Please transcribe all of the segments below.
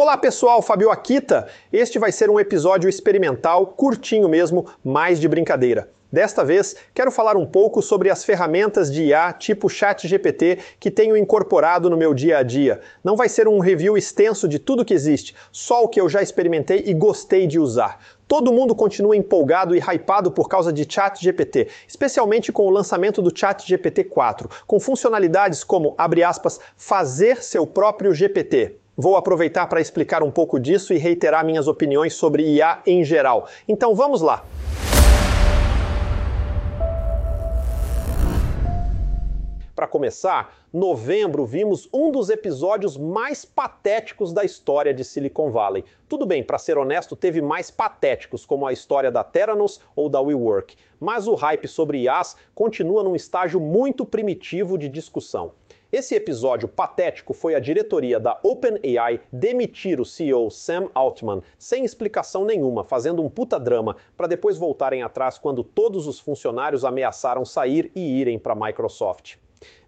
Olá pessoal, Fabio Akita. Este vai ser um episódio experimental, curtinho mesmo, mais de brincadeira. Desta vez, quero falar um pouco sobre as ferramentas de IA tipo ChatGPT que tenho incorporado no meu dia a dia. Não vai ser um review extenso de tudo que existe, só o que eu já experimentei e gostei de usar. Todo mundo continua empolgado e hypado por causa de ChatGPT, especialmente com o lançamento do ChatGPT 4, com funcionalidades como, aspas, fazer seu próprio GPT. Vou aproveitar para explicar um pouco disso e reiterar minhas opiniões sobre IA em geral. Então vamos lá! Para começar, novembro vimos um dos episódios mais patéticos da história de Silicon Valley. Tudo bem, para ser honesto, teve mais patéticos, como a história da Theranos ou da WeWork, mas o hype sobre IAs continua num estágio muito primitivo de discussão. Esse episódio patético foi a diretoria da OpenAI demitir o CEO Sam Altman sem explicação nenhuma, fazendo um puta drama, para depois voltarem atrás quando todos os funcionários ameaçaram sair e irem para a Microsoft.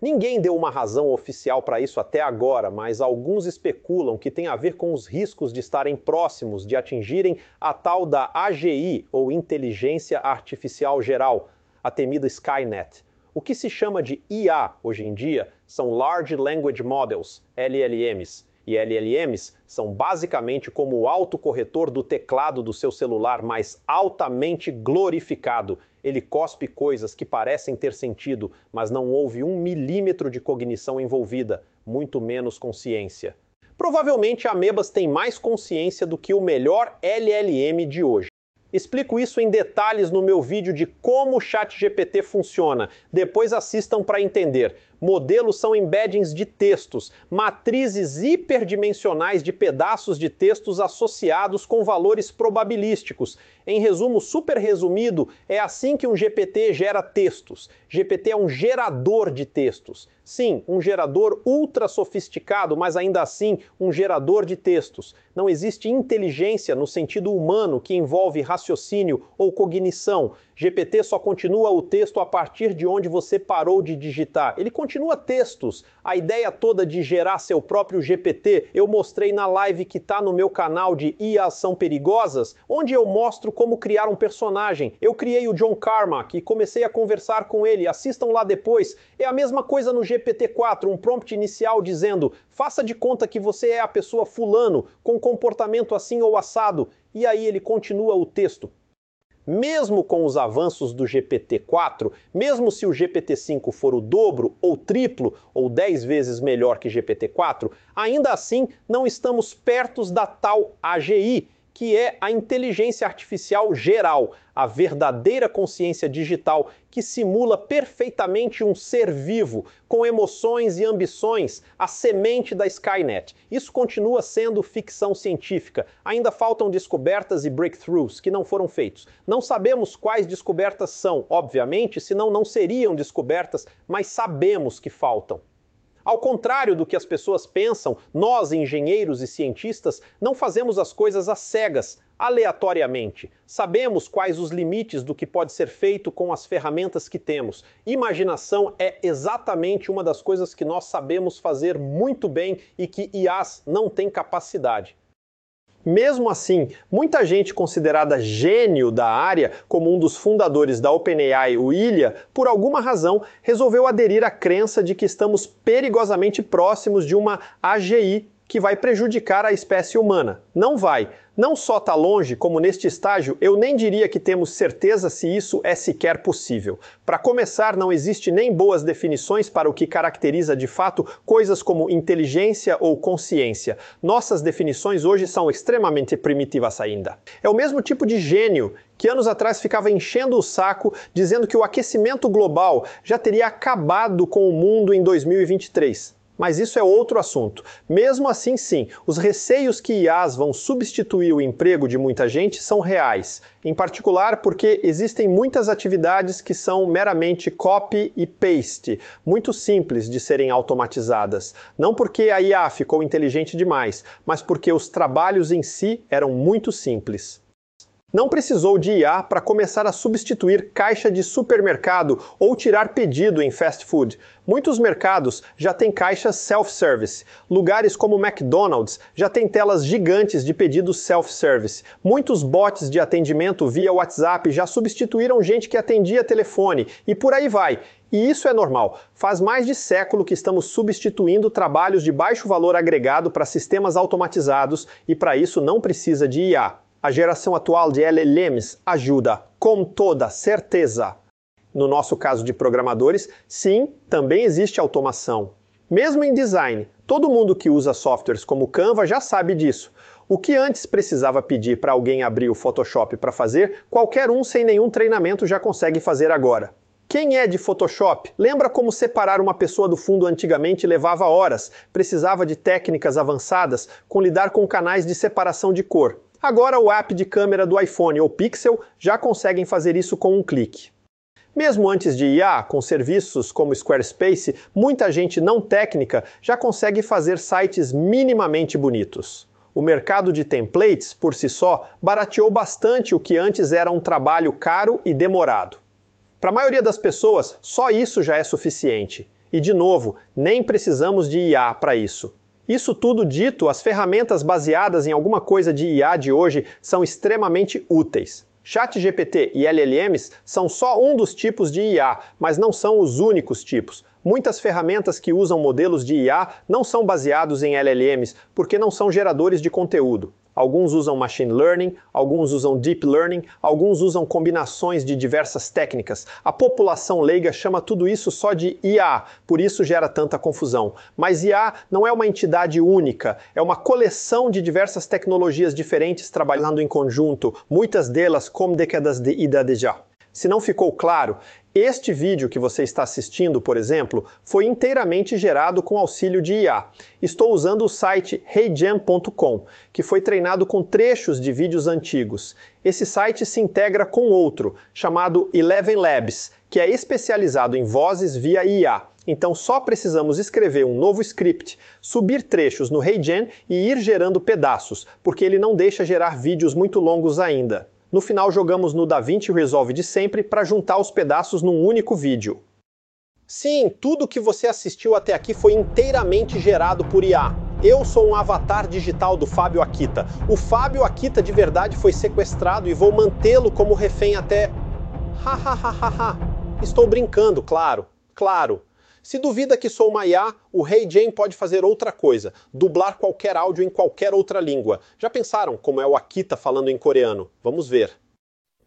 Ninguém deu uma razão oficial para isso até agora, mas alguns especulam que tem a ver com os riscos de estarem próximos de atingirem a tal da AGI, ou Inteligência Artificial Geral, a temida Skynet. O que se chama de IA hoje em dia são Large Language Models, LLMs. E LLMs são basicamente como o autocorretor do teclado do seu celular, mas altamente glorificado. Ele cospe coisas que parecem ter sentido, mas não houve um milímetro de cognição envolvida, muito menos consciência. Provavelmente amebas têm mais consciência do que o melhor LLM de hoje. Explico isso em detalhes no meu vídeo de como o ChatGPT funciona. Depois assistam para entender. Modelos são embeddings de textos, matrizes hiperdimensionais de pedaços de textos associados com valores probabilísticos. Em resumo super resumido, é assim que um GPT gera textos. GPT é um gerador de textos. Sim, um gerador ultra sofisticado, mas ainda assim um gerador de textos. Não existe inteligência no sentido humano que envolve raciocínio ou cognição. GPT só continua o texto a partir de onde você parou de digitar. Ele continua textos. A ideia toda de gerar seu próprio GPT eu mostrei na live que está no meu canal de IA São Perigosas, onde eu mostro como criar um personagem. Eu criei o John Carmack e comecei a conversar com ele. Assistam lá depois. É a mesma coisa no GPT-4, um prompt inicial dizendo: faça de conta que você é a pessoa fulano, com comportamento assim ou assado. E aí ele continua o texto mesmo com os avanços do GPT-4, mesmo se o GPT-5 for o dobro ou triplo ou 10 vezes melhor que GPT-4, ainda assim não estamos perto da tal AGI, que é a inteligência artificial geral, a verdadeira consciência digital que simula perfeitamente um ser vivo, com emoções e ambições, a semente da Skynet. Isso continua sendo ficção científica. Ainda faltam descobertas e breakthroughs que não foram feitos. Não sabemos quais descobertas são, obviamente, senão não seriam descobertas, mas sabemos que faltam. Ao contrário do que as pessoas pensam, nós, engenheiros e cientistas, não fazemos as coisas às cegas, aleatoriamente. Sabemos quais os limites do que pode ser feito com as ferramentas que temos. Imaginação é exatamente uma das coisas que nós sabemos fazer muito bem e que IAs não têm capacidade. Mesmo assim, muita gente considerada gênio da área, como um dos fundadores da OpenAI, o Ilya, por alguma razão resolveu aderir à crença de que estamos perigosamente próximos de uma AGI que vai prejudicar a espécie humana. Não vai. Não só está longe, como neste estágio, eu nem diria que temos certeza se isso é sequer possível. Para começar, não existe nem boas definições para o que caracteriza de fato coisas como inteligência ou consciência. Nossas definições hoje são extremamente primitivas ainda. É o mesmo tipo de gênio que anos atrás ficava enchendo o saco dizendo que o aquecimento global já teria acabado com o mundo em 2023 mas isso é outro assunto. Mesmo assim, sim, os receios que IAs vão substituir o emprego de muita gente são reais, em particular porque existem muitas atividades que são meramente copy e paste, muito simples de serem automatizadas. Não porque a IA ficou inteligente demais, mas porque os trabalhos em si eram muito simples. Não precisou de IA para começar a substituir caixa de supermercado ou tirar pedido em fast food. Muitos mercados já têm caixas self-service. Lugares como McDonald's já têm telas gigantes de pedidos self-service. Muitos bots de atendimento via WhatsApp já substituíram gente que atendia telefone e por aí vai. E isso é normal. Faz mais de século que estamos substituindo trabalhos de baixo valor agregado para sistemas automatizados e para isso não precisa de IA. A geração atual de LLMs ajuda, com toda certeza. No nosso caso de programadores, sim, também existe automação. Mesmo em design, todo mundo que usa softwares como Canva já sabe disso. O que antes precisava pedir para alguém abrir o Photoshop para fazer, qualquer um sem nenhum treinamento já consegue fazer agora. Quem é de Photoshop? Lembra como separar uma pessoa do fundo antigamente levava horas, precisava de técnicas avançadas com lidar com canais de separação de cor. Agora o app de câmera do iPhone ou Pixel já conseguem fazer isso com um clique. Mesmo antes de IA, com serviços como Squarespace, muita gente não técnica já consegue fazer sites minimamente bonitos. O mercado de templates, por si só, barateou bastante o que antes era um trabalho caro e demorado. Para a maioria das pessoas, só isso já é suficiente. E, de novo, nem precisamos de IA para isso. Isso tudo dito, as ferramentas baseadas em alguma coisa de IA de hoje são extremamente úteis. ChatGPT e LLMs são só um dos tipos de IA, mas não são os únicos tipos. Muitas ferramentas que usam modelos de IA não são baseados em LLMs porque não são geradores de conteúdo. Alguns usam machine learning, alguns usam deep learning, alguns usam combinações de diversas técnicas. A população leiga chama tudo isso só de IA, por isso gera tanta confusão. Mas IA não é uma entidade única, é uma coleção de diversas tecnologias diferentes trabalhando em conjunto, muitas delas com décadas de idade já. Se não ficou claro, este vídeo que você está assistindo, por exemplo, foi inteiramente gerado com auxílio de IA. Estou usando o site heygen.com, que foi treinado com trechos de vídeos antigos. Esse site se integra com outro, chamado Eleven Labs, que é especializado em vozes via IA. Então só precisamos escrever um novo script, subir trechos no HeyGen e ir gerando pedaços, porque ele não deixa gerar vídeos muito longos ainda. No final, jogamos no DaVinci Resolve de sempre para juntar os pedaços num único vídeo. Sim, tudo que você assistiu até aqui foi inteiramente gerado por IA. Eu sou um avatar digital do Fábio Akita. O Fábio Akita de verdade foi sequestrado e vou mantê-lo como refém até. Hahaha. Estou brincando, claro, claro. Se duvida que sou uma IA, o Rei hey Jane pode fazer outra coisa, dublar qualquer áudio em qualquer outra língua. Já pensaram como é o Akita falando em coreano? Vamos ver.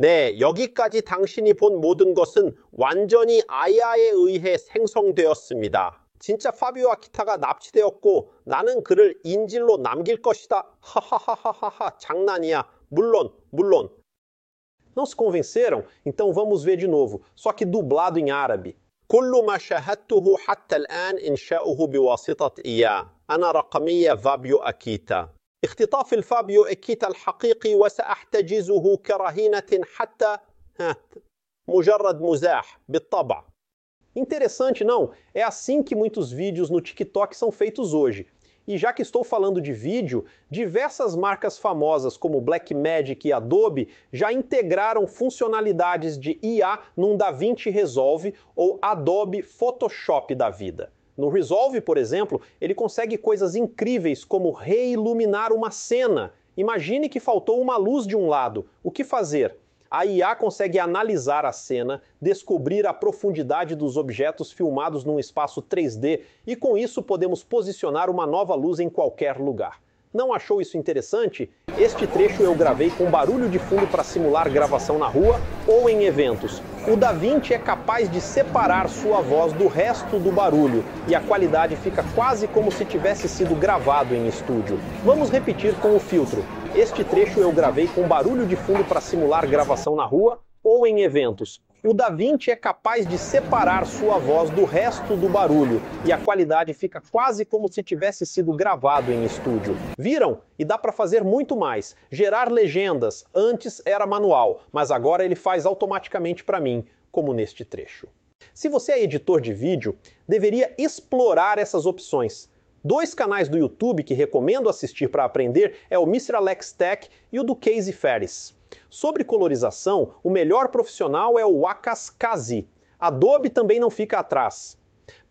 네, 여기까지 당신이 본 모든 것은 완전히 아이아에 의해 생성되었습니다. 진짜 파비오 아키타가 납치되었고 나는 그를 인질로 남길 것이다. 하하하하하 장난이야. 물론, 물론. Não se convenceram? Então vamos ver de novo, só que dublado em árabe. كل ما شاهدته حتى الآن إنشاؤه بواسطة إياه أنا رقمية فابيو أكيتا اختطاف الفابيو أكيتا الحقيقي وسأحتجزه كرهينة حتى مجرد مزاح بالطبع Interessante, não? É assim que muitos vídeos no TikTok são feitos hoje. E já que estou falando de vídeo, diversas marcas famosas como Blackmagic e Adobe já integraram funcionalidades de IA num DaVinci Resolve ou Adobe Photoshop da vida. No Resolve, por exemplo, ele consegue coisas incríveis como reiluminar uma cena. Imagine que faltou uma luz de um lado. O que fazer? A IA consegue analisar a cena, descobrir a profundidade dos objetos filmados num espaço 3D e com isso podemos posicionar uma nova luz em qualquer lugar. Não achou isso interessante? Este trecho eu gravei com barulho de fundo para simular gravação na rua ou em eventos. O DaVinci é capaz de separar sua voz do resto do barulho e a qualidade fica quase como se tivesse sido gravado em estúdio. Vamos repetir com o filtro. Este trecho eu gravei com barulho de fundo para simular gravação na rua ou em eventos. O DaVinci é capaz de separar sua voz do resto do barulho e a qualidade fica quase como se tivesse sido gravado em estúdio. Viram? E dá para fazer muito mais. Gerar legendas. Antes era manual, mas agora ele faz automaticamente para mim, como neste trecho. Se você é editor de vídeo, deveria explorar essas opções. Dois canais do YouTube que recomendo assistir para aprender é o Mr. Alex Tech e o do Casey Ferris. Sobre colorização, o melhor profissional é o Akaskazi. Adobe também não fica atrás.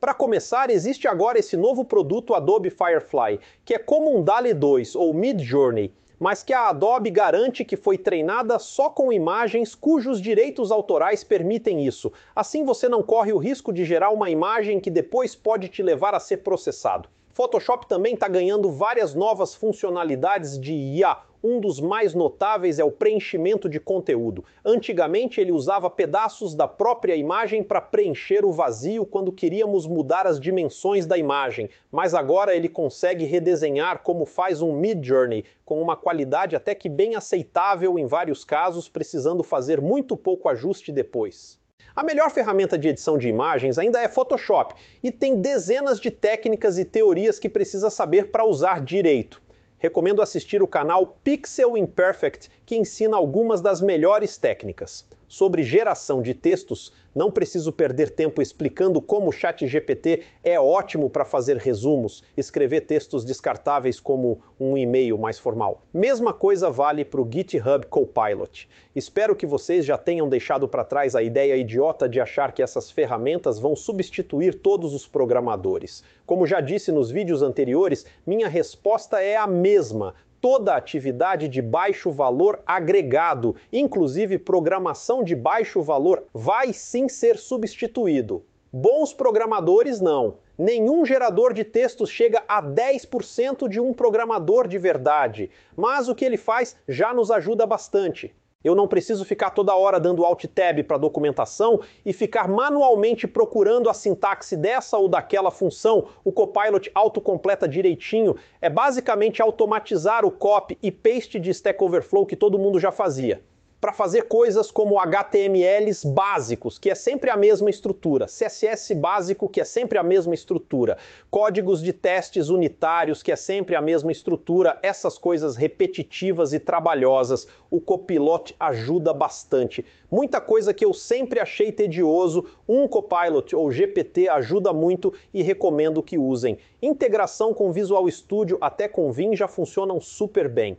Para começar, existe agora esse novo produto Adobe Firefly, que é como um DALI 2 ou Midjourney, mas que a Adobe garante que foi treinada só com imagens cujos direitos autorais permitem isso. Assim você não corre o risco de gerar uma imagem que depois pode te levar a ser processado. Photoshop também está ganhando várias novas funcionalidades de IA. Um dos mais notáveis é o preenchimento de conteúdo. Antigamente ele usava pedaços da própria imagem para preencher o vazio quando queríamos mudar as dimensões da imagem, mas agora ele consegue redesenhar como faz um Midjourney, com uma qualidade até que bem aceitável em vários casos, precisando fazer muito pouco ajuste depois. A melhor ferramenta de edição de imagens ainda é Photoshop e tem dezenas de técnicas e teorias que precisa saber para usar direito. Recomendo assistir o canal Pixel Imperfect, que ensina algumas das melhores técnicas sobre geração de textos, não preciso perder tempo explicando como o ChatGPT é ótimo para fazer resumos, escrever textos descartáveis como um e-mail mais formal. Mesma coisa vale para o GitHub Copilot. Espero que vocês já tenham deixado para trás a ideia idiota de achar que essas ferramentas vão substituir todos os programadores. Como já disse nos vídeos anteriores, minha resposta é a mesma toda atividade de baixo valor agregado, inclusive programação de baixo valor, vai sim ser substituído. Bons programadores não. Nenhum gerador de textos chega a 10% de um programador de verdade, mas o que ele faz já nos ajuda bastante. Eu não preciso ficar toda hora dando Alt Tab para documentação e ficar manualmente procurando a sintaxe dessa ou daquela função. O Copilot autocompleta direitinho. É basicamente automatizar o copy e paste de Stack Overflow que todo mundo já fazia para fazer coisas como HTMLs básicos, que é sempre a mesma estrutura, CSS básico, que é sempre a mesma estrutura, códigos de testes unitários, que é sempre a mesma estrutura, essas coisas repetitivas e trabalhosas, o Copilot ajuda bastante. Muita coisa que eu sempre achei tedioso, um Copilot ou GPT ajuda muito e recomendo que usem. Integração com Visual Studio até com Vim já funcionam super bem.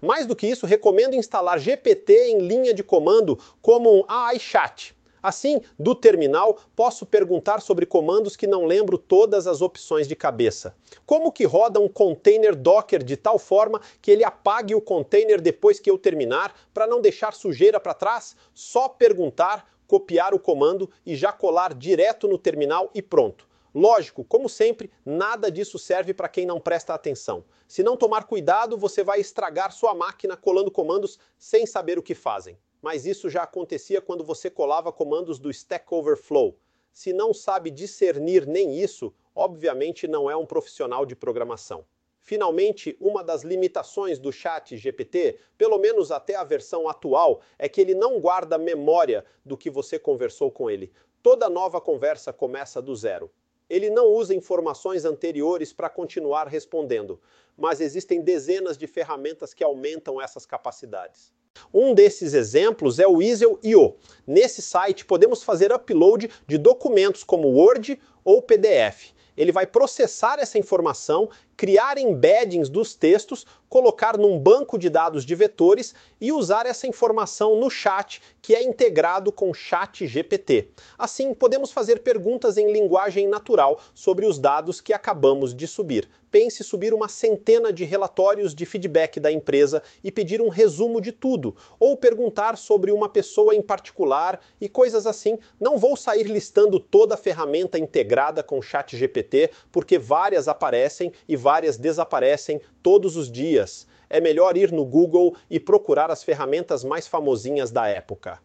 Mais do que isso, recomendo instalar GPT em linha de comando como um iChat. Assim, do terminal, posso perguntar sobre comandos que não lembro todas as opções de cabeça. Como que roda um container Docker de tal forma que ele apague o container depois que eu terminar, para não deixar sujeira para trás? Só perguntar, copiar o comando e já colar direto no terminal e pronto. Lógico, como sempre, nada disso serve para quem não presta atenção. Se não tomar cuidado, você vai estragar sua máquina colando comandos sem saber o que fazem. Mas isso já acontecia quando você colava comandos do Stack Overflow. Se não sabe discernir nem isso, obviamente não é um profissional de programação. Finalmente, uma das limitações do chat GPT, pelo menos até a versão atual, é que ele não guarda memória do que você conversou com ele. Toda nova conversa começa do zero ele não usa informações anteriores para continuar respondendo, mas existem dezenas de ferramentas que aumentam essas capacidades. Um desses exemplos é o Easel.io. Nesse site podemos fazer upload de documentos como Word ou PDF. Ele vai processar essa informação, criar embeddings dos textos, colocar num banco de dados de vetores e usar essa informação no chat, que é integrado com o chat GPT. Assim, podemos fazer perguntas em linguagem natural sobre os dados que acabamos de subir. Pense subir uma centena de relatórios de feedback da empresa e pedir um resumo de tudo, ou perguntar sobre uma pessoa em particular e coisas assim. Não vou sair listando toda a ferramenta integrada com o chat GPT, porque várias aparecem e várias desaparecem todos os dias. É melhor ir no Google e procurar as ferramentas mais famosinhas da época.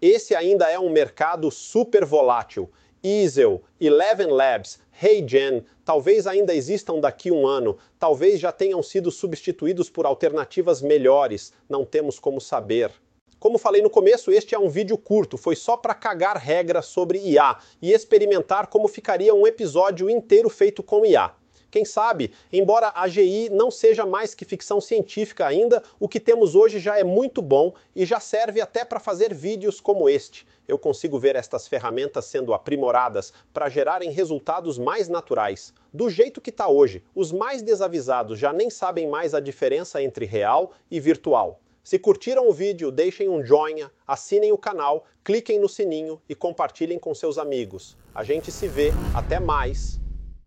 Esse ainda é um mercado super volátil. Easel, Eleven Labs, HeyGen, talvez ainda existam daqui um ano, talvez já tenham sido substituídos por alternativas melhores, não temos como saber. Como falei no começo, este é um vídeo curto, foi só para cagar regras sobre IA e experimentar como ficaria um episódio inteiro feito com IA. Quem sabe, embora a AGI não seja mais que ficção científica ainda, o que temos hoje já é muito bom e já serve até para fazer vídeos como este. Eu consigo ver estas ferramentas sendo aprimoradas para gerarem resultados mais naturais. Do jeito que está hoje, os mais desavisados já nem sabem mais a diferença entre real e virtual. Se curtiram o vídeo, deixem um joinha, assinem o canal, cliquem no sininho e compartilhem com seus amigos. A gente se vê, até mais